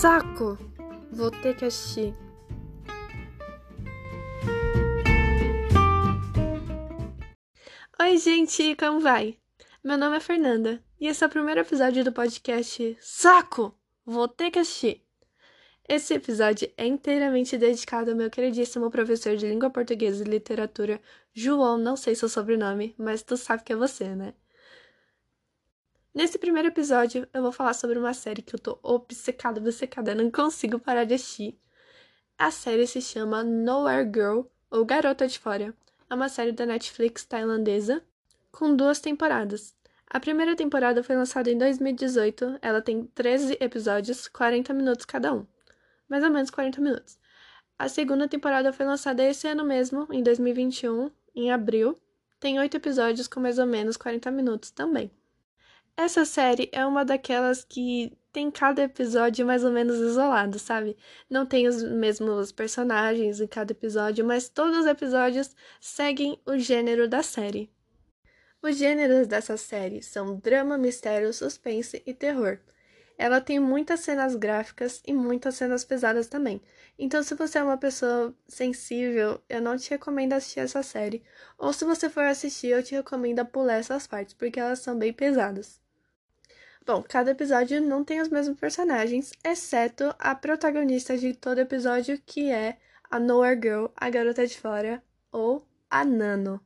Saco! Vou ter que assistir. Oi, gente, como vai? Meu nome é Fernanda e esse é o primeiro episódio do podcast Saco! Vou ter que assistir. Esse episódio é inteiramente dedicado ao meu queridíssimo professor de língua portuguesa e literatura, João, não sei seu sobrenome, mas tu sabe que é você, né? Nesse primeiro episódio, eu vou falar sobre uma série que eu tô obcecada, obcecada, não consigo parar de assistir. A série se chama Nowhere Girl, ou Garota de Fora. É uma série da Netflix tailandesa, com duas temporadas. A primeira temporada foi lançada em 2018, ela tem 13 episódios, 40 minutos cada um. Mais ou menos 40 minutos. A segunda temporada foi lançada esse ano mesmo, em 2021, em abril. Tem 8 episódios com mais ou menos 40 minutos também. Essa série é uma daquelas que tem cada episódio mais ou menos isolado, sabe? Não tem os mesmos personagens em cada episódio, mas todos os episódios seguem o gênero da série. Os gêneros dessa série são drama, mistério, suspense e terror. Ela tem muitas cenas gráficas e muitas cenas pesadas também. Então, se você é uma pessoa sensível, eu não te recomendo assistir essa série. Ou se você for assistir, eu te recomendo pular essas partes, porque elas são bem pesadas. Bom, cada episódio não tem os mesmos personagens, exceto a protagonista de todo episódio, que é a Nowhere Girl, a garota de fora, ou a Nano.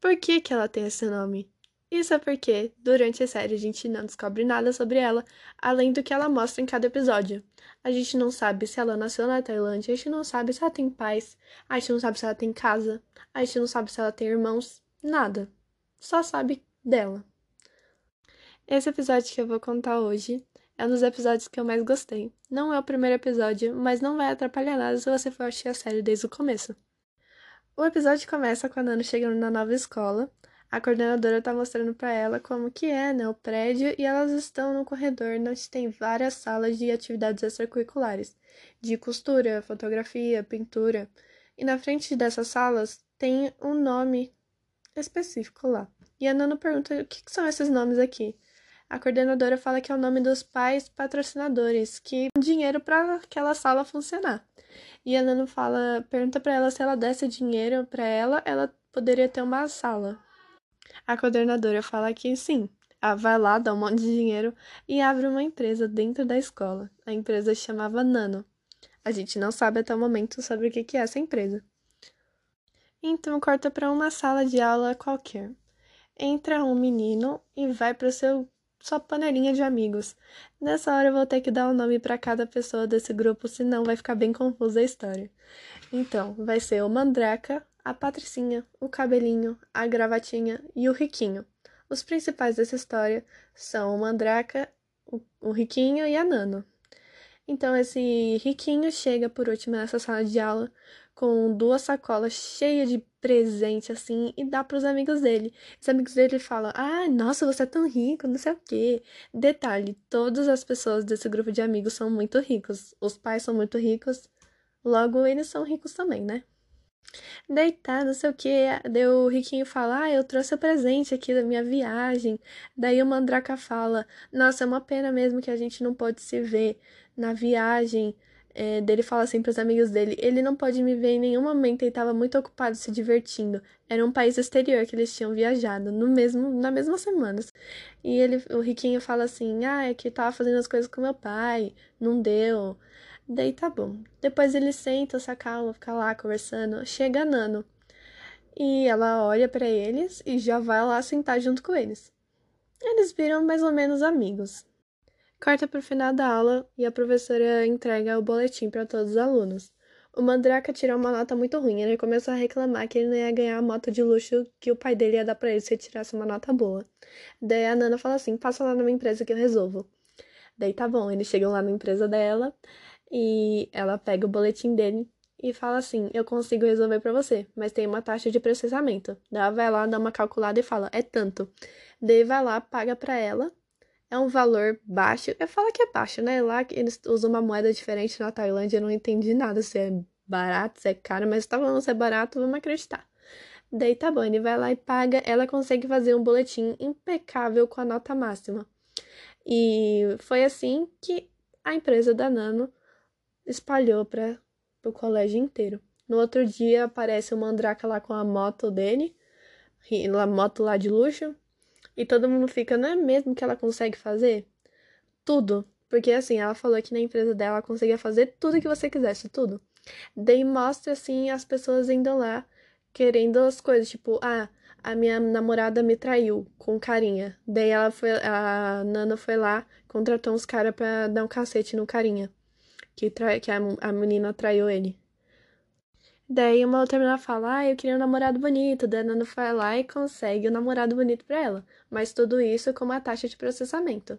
Por que, que ela tem esse nome? Isso é porque, durante a série, a gente não descobre nada sobre ela, além do que ela mostra em cada episódio. A gente não sabe se ela nasceu na Tailândia, a gente não sabe se ela tem pais, a gente não sabe se ela tem casa, a gente não sabe se ela tem irmãos, nada. Só sabe dela. Esse episódio que eu vou contar hoje é um dos episódios que eu mais gostei. Não é o primeiro episódio, mas não vai atrapalhar nada se você for assistir a série desde o começo. O episódio começa com a Nana chegando na nova escola. A coordenadora tá mostrando para ela como que é, né, o prédio, e elas estão no corredor onde tem várias salas de atividades extracurriculares, de costura, fotografia, pintura. E na frente dessas salas tem um nome específico lá. E a Nana pergunta o que, que são esses nomes aqui. A coordenadora fala que é o nome dos pais patrocinadores, que dinheiro para aquela sala funcionar. E a Nano fala, pergunta para ela se ela desse dinheiro para ela, ela poderia ter uma sala. A coordenadora fala que sim. Ela vai lá, dá um monte de dinheiro e abre uma empresa dentro da escola. A empresa chamava Nano. A gente não sabe até o momento sobre o que é essa empresa. Então corta para uma sala de aula qualquer. Entra um menino e vai para o seu só panelinha de amigos. Nessa hora eu vou ter que dar um nome para cada pessoa desse grupo, senão vai ficar bem confusa a história. Então, vai ser o Mandraca, a Patricinha, o Cabelinho, a Gravatinha e o Riquinho. Os principais dessa história são o Mandraca, o Riquinho e a Nano. Então, esse Riquinho chega por último nessa sala de aula com duas sacolas cheias de presente assim e dá para os amigos dele. Os amigos dele falam: "Ah, nossa, você é tão rico, não sei o quê". Detalhe, todas as pessoas desse grupo de amigos são muito ricos. Os pais são muito ricos, logo eles são ricos também, né? Deitar, não sei o que. Daí o riquinho fala: Ah, eu trouxe o presente aqui da minha viagem. Daí o mandraca fala: Nossa, é uma pena mesmo que a gente não pode se ver na viagem é, dele fala assim para os amigos dele: ele não pode me ver em nenhum momento, ele estava muito ocupado se divertindo. Era um país exterior que eles tinham viajado, no mesmo, na mesma semana. E ele, o riquinho fala assim: ah, é que tava fazendo as coisas com meu pai, não deu. Daí tá bom. Depois ele senta, se acalma, fica lá conversando. Chega a Nano. E ela olha para eles e já vai lá sentar junto com eles. Eles viram mais ou menos amigos. Corta para o final da aula e a professora entrega o boletim para todos os alunos. O Mandraka tirou uma nota muito ruim. Ele começou a reclamar que ele não ia ganhar a moto de luxo que o pai dele ia dar para ele se ele tirasse uma nota boa. Daí a Nana fala assim: passa lá na minha empresa que eu resolvo. Daí tá bom, eles chegam lá na empresa dela e ela pega o boletim dele e fala assim: Eu consigo resolver para você, mas tem uma taxa de processamento. Daí ela vai lá, dá uma calculada e fala: É tanto. Daí vai lá, paga para ela é um valor baixo. Eu falo que é baixo, né? Lá eles usam uma moeda diferente na Tailândia, eu não entendi nada se é barato, se é caro, mas tá falando se é barato, vamos acreditar. Daí tá bom, ele vai lá e paga, ela consegue fazer um boletim impecável com a nota máxima. E foi assim que a empresa da Nano espalhou para o colégio inteiro. No outro dia aparece o Mandraka lá com a moto dele, a moto lá de luxo, e todo mundo fica, não é mesmo que ela consegue fazer? Tudo. Porque assim, ela falou que na empresa dela ela conseguia fazer tudo que você quisesse, tudo. Daí mostra assim as pessoas indo lá querendo as coisas, tipo, ah, a minha namorada me traiu com carinha. Daí ela foi, a Nana foi lá, contratou uns caras pra dar um cacete no carinha. Que, trai, que a, a menina traiu ele. Daí uma outra menina fala, ah, eu queria um namorado bonito. Daí a Nana vai lá e consegue um namorado bonito pra ela. Mas tudo isso com uma taxa de processamento.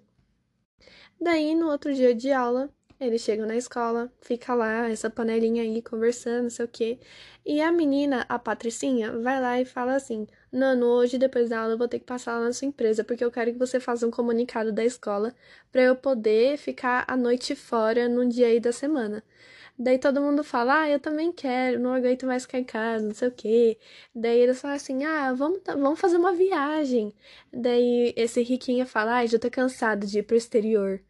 Daí, no outro dia de aula, eles chegam na escola, fica lá, essa panelinha aí, conversando, não sei o quê. E a menina, a Patricinha, vai lá e fala assim: Nano, hoje depois da aula eu vou ter que passar lá na sua empresa, porque eu quero que você faça um comunicado da escola para eu poder ficar a noite fora num dia aí da semana. Daí todo mundo fala, ah, eu também quero, não aguento mais ficar em casa, não sei o quê. Daí eles falam assim, ah, vamos, vamos fazer uma viagem. Daí esse riquinho fala, ah, já tô cansado de ir pro exterior.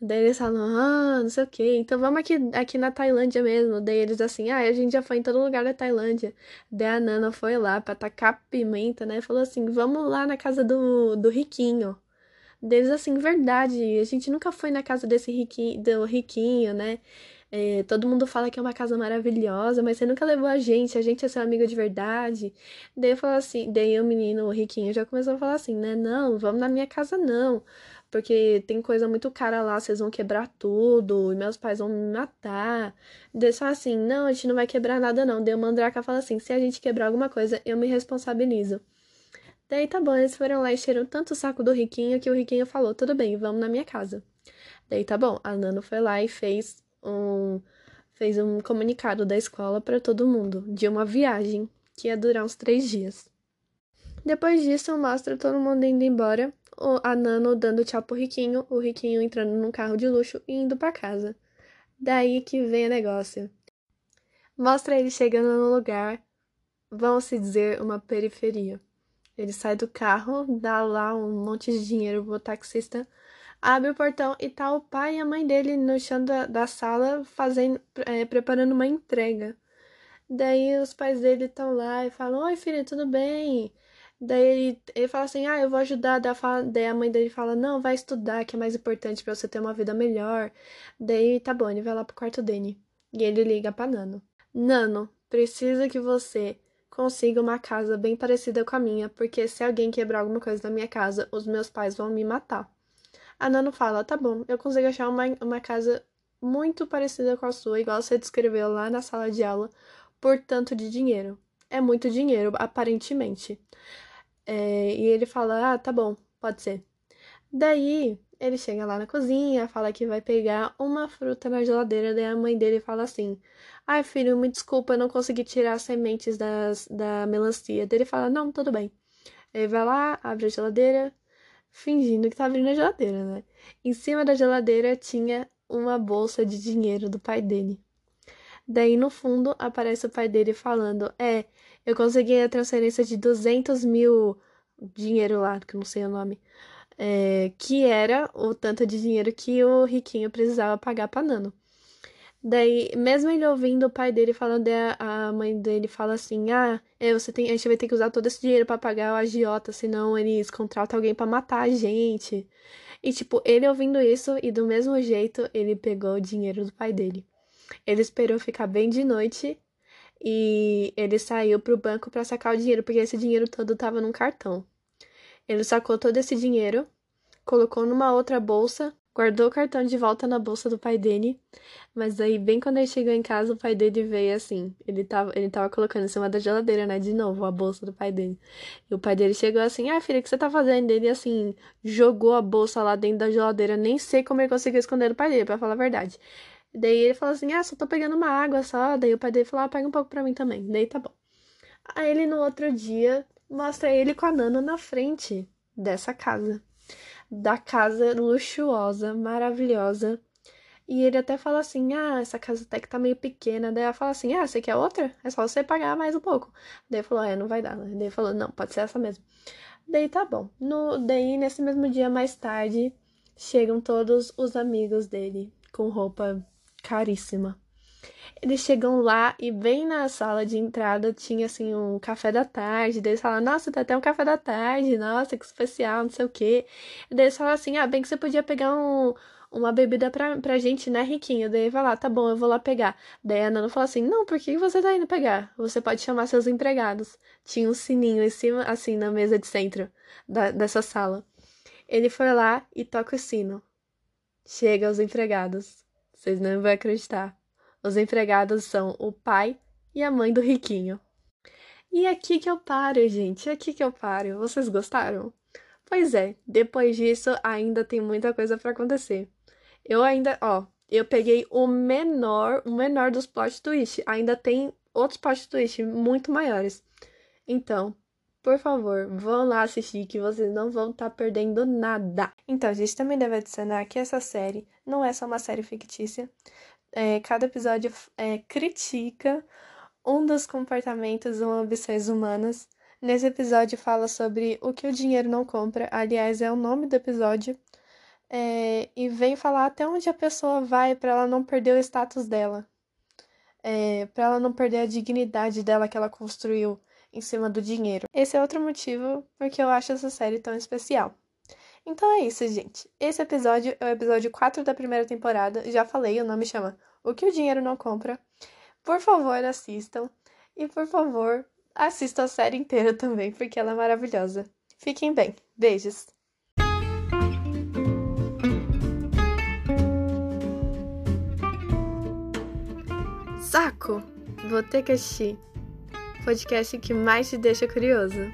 Daí eles falam, ah, não sei o quê. Então vamos aqui, aqui na Tailândia mesmo. Daí eles assim, ah, a gente já foi em todo lugar da Tailândia. Daí a Nana foi lá pra tacar pimenta, né? Falou assim, vamos lá na casa do, do riquinho. Deles assim, verdade, a gente nunca foi na casa desse riquinho, do riquinho, né? É, todo mundo fala que é uma casa maravilhosa, mas você nunca levou a gente, a gente é seu amigo de verdade. Daí eu falo assim, daí o menino, o riquinho, já começou a falar assim, né? Não, vamos na minha casa não porque tem coisa muito cara lá, vocês vão quebrar tudo, e meus pais vão me matar. Daí só assim, não, a gente não vai quebrar nada não. Daí o Mandraka fala assim, se a gente quebrar alguma coisa, eu me responsabilizo. Daí tá bom, eles foram lá e encheram tanto o saco do Riquinho que o Riquinho falou, tudo bem, vamos na minha casa. Daí tá bom, a Nano foi lá e fez um fez um comunicado da escola para todo mundo de uma viagem que ia durar uns três dias. Depois disso, mostra todo mundo indo embora a Nano dando tchau pro Riquinho, o Riquinho entrando num carro de luxo e indo para casa. Daí que vem o negócio. Mostra ele chegando no lugar, vamos se dizer, uma periferia. Ele sai do carro, dá lá um monte de dinheiro pro taxista, abre o portão e tá o pai e a mãe dele no chão da, da sala fazendo, é, preparando uma entrega. Daí os pais dele estão lá e falam: Oi, filha, tudo bem? Daí ele, ele fala assim: Ah, eu vou ajudar. Daí fala, daí a mãe dele fala: Não, vai estudar, que é mais importante para você ter uma vida melhor. Daí tá bom, ele vai lá pro quarto dele. E ele liga pra Nano: Nano, preciso que você consiga uma casa bem parecida com a minha, porque se alguém quebrar alguma coisa na minha casa, os meus pais vão me matar. A Nano fala: Tá bom, eu consigo achar uma, uma casa muito parecida com a sua, igual você descreveu lá na sala de aula, por tanto de dinheiro. É muito dinheiro, aparentemente. É, e ele fala: Ah, tá bom, pode ser. Daí ele chega lá na cozinha, fala que vai pegar uma fruta na geladeira. Daí a mãe dele fala assim: Ai, filho, me desculpa, eu não consegui tirar as sementes das, da melancia. Daí ele fala: Não, tudo bem. Ele vai lá, abre a geladeira, fingindo que tá abrindo a geladeira, né? Em cima da geladeira tinha uma bolsa de dinheiro do pai dele. Daí no fundo aparece o pai dele falando: É, eu consegui a transferência de 200 mil dinheiro lá, que eu não sei o nome, é, que era o tanto de dinheiro que o riquinho precisava pagar pra Nano. Daí, mesmo ele ouvindo o pai dele falando, a mãe dele fala assim: Ah, é, você tem, a gente vai ter que usar todo esse dinheiro para pagar o agiota, senão eles contratam alguém para matar a gente. E, tipo, ele ouvindo isso, e do mesmo jeito, ele pegou o dinheiro do pai dele. Ele esperou ficar bem de noite e ele saiu pro banco para sacar o dinheiro, porque esse dinheiro todo tava num cartão. Ele sacou todo esse dinheiro, colocou numa outra bolsa, guardou o cartão de volta na bolsa do pai dele, mas aí bem quando ele chegou em casa, o pai dele veio assim, ele tava, ele tava colocando em cima da geladeira, né, de novo, a bolsa do pai dele. E o pai dele chegou assim: "Ah, filha, o que você tá fazendo?" Ele assim, jogou a bolsa lá dentro da geladeira, nem sei como ele conseguiu esconder do pai dele, para falar a verdade. Daí ele falou assim: Ah, só tô pegando uma água só. Daí o pai dele falou: Ah, pega um pouco pra mim também. Daí tá bom. Aí ele no outro dia mostra ele com a Nana na frente dessa casa. Da casa luxuosa, maravilhosa. E ele até fala assim: Ah, essa casa até que tá meio pequena. Daí ela fala assim: Ah, você quer outra? É só você pagar mais um pouco. Daí falou: É, não vai dar. Daí ele falou: Não, pode ser essa mesmo. Daí tá bom. No, daí, nesse mesmo dia mais tarde, chegam todos os amigos dele com roupa caríssima. Eles chegam lá e bem na sala de entrada tinha assim um café da tarde. Daí eles falam, nossa, tem até um café da tarde, nossa, que especial, não sei o quê. Daí eles falam assim, ah, bem que você podia pegar um, uma bebida pra, pra gente, né, riquinho? Daí vai lá, tá bom, eu vou lá pegar. Daí a Nana fala assim, não, por que você tá indo pegar? Você pode chamar seus empregados. Tinha um sininho em cima, assim, na mesa de centro da, dessa sala. Ele foi lá e toca o sino. Chega os empregados. Vocês não vão acreditar. Os empregados são o pai e a mãe do riquinho. E aqui que eu paro, gente. Aqui que eu paro. Vocês gostaram? Pois é, depois disso ainda tem muita coisa para acontecer. Eu ainda, ó, eu peguei o menor, o menor dos plot twists. Ainda tem outros plot twists muito maiores. Então, por favor, vão lá assistir que vocês não vão estar tá perdendo nada. Então, a gente também deve adicionar que essa série não é só uma série fictícia é, cada episódio é, critica um dos comportamentos ou ambições humanas. Nesse episódio fala sobre o que o dinheiro não compra, aliás, é o nome do episódio, é, e vem falar até onde a pessoa vai para ela não perder o status dela, é, para ela não perder a dignidade dela que ela construiu em cima do dinheiro. Esse é outro motivo porque eu acho essa série tão especial. Então é isso, gente. Esse episódio é o episódio 4 da primeira temporada. Já falei, o nome chama O que o dinheiro não compra. Por favor, assistam. E por favor, assistam a série inteira também, porque ela é maravilhosa. Fiquem bem. Beijos. Saco! Vou ter que assistir. Podcast que mais te deixa curioso.